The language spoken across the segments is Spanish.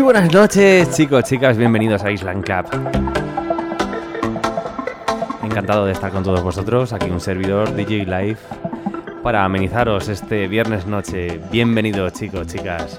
Buenas noches, chicos, chicas, bienvenidos a Island Club. Encantado de estar con todos vosotros, aquí un servidor DJ Live para amenizaros este viernes noche. Bienvenidos, chicos, chicas.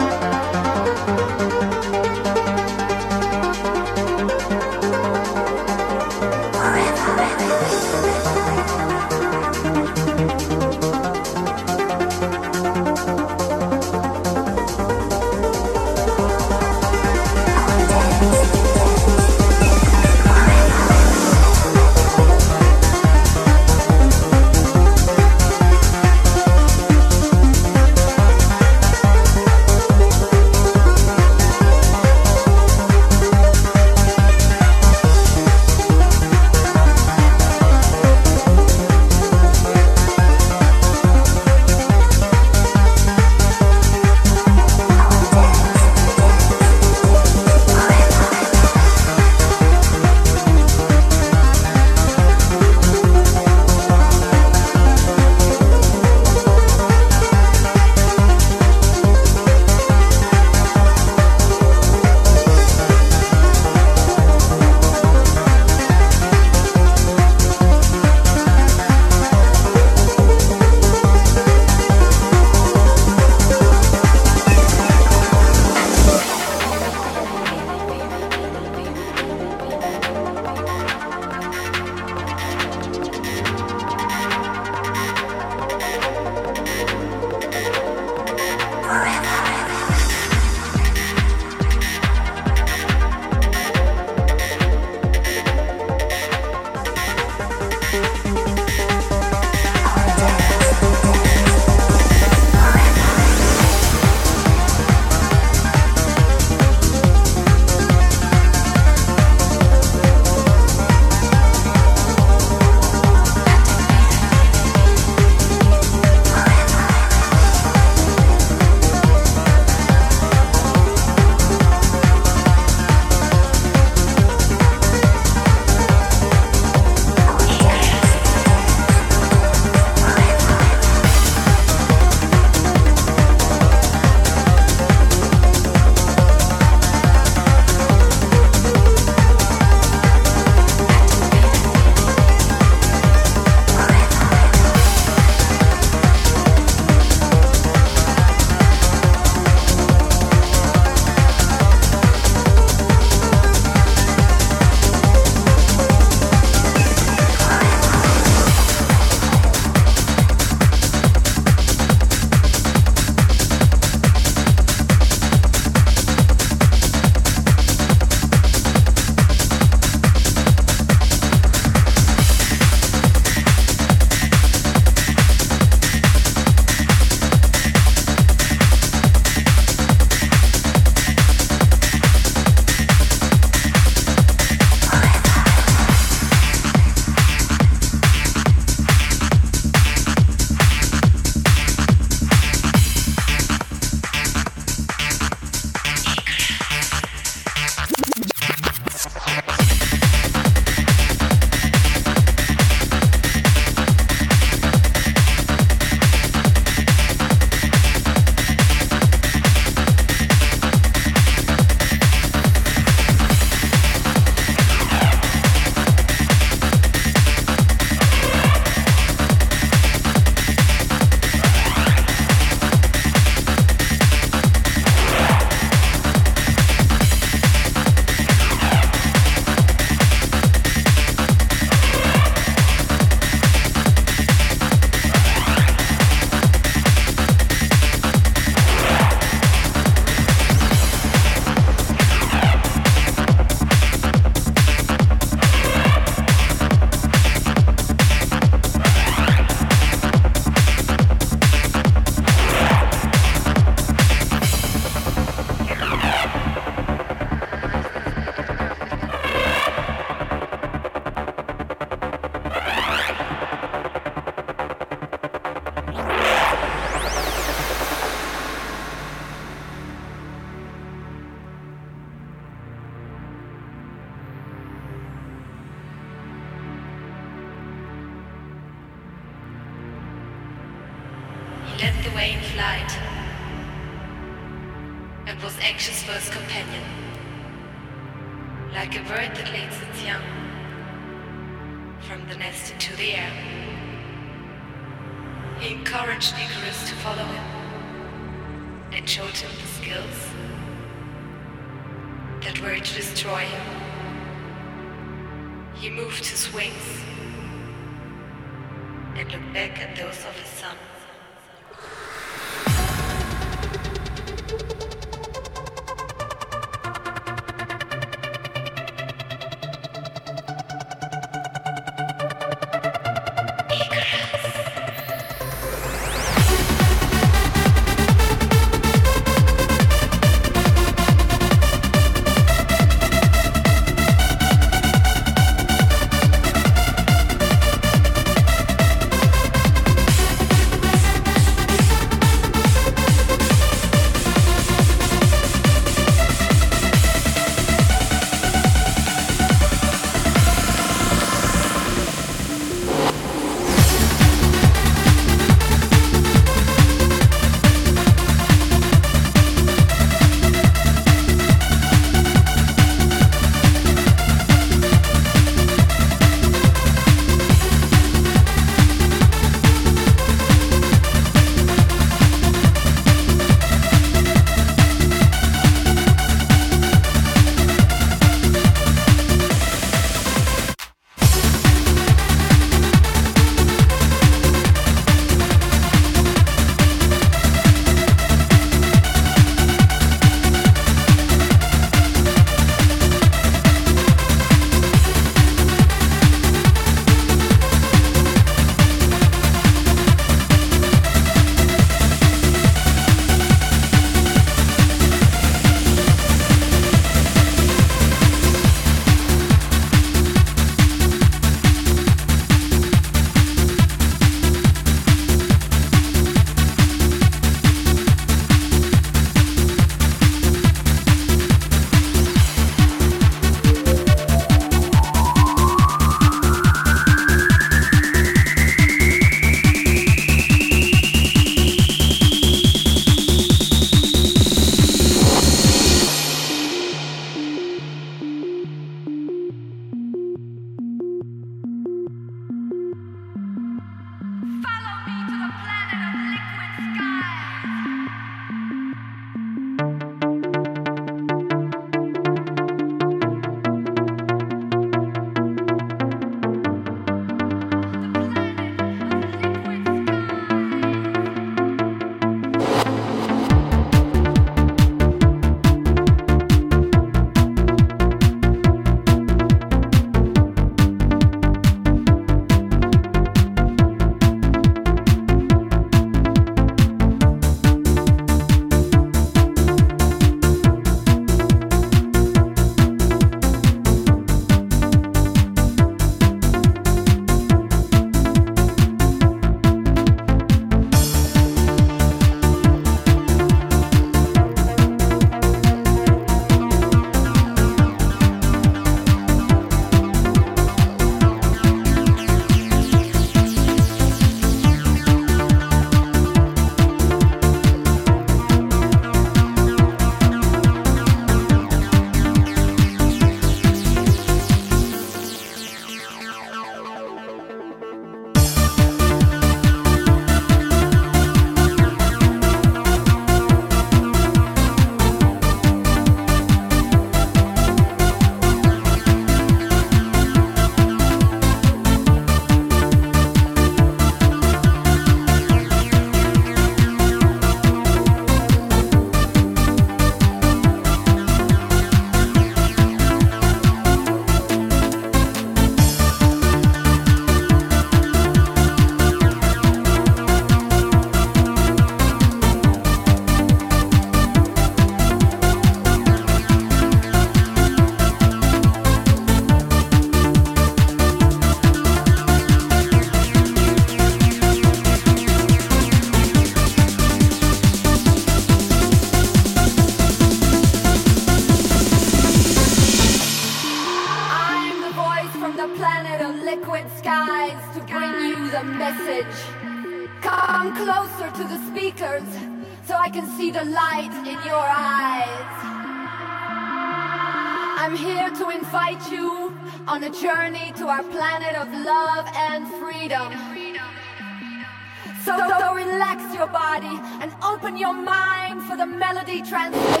reality translation.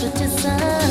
such a sign.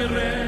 Spirit.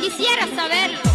Quisiera saberlo.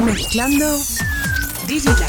Mezclando Digital.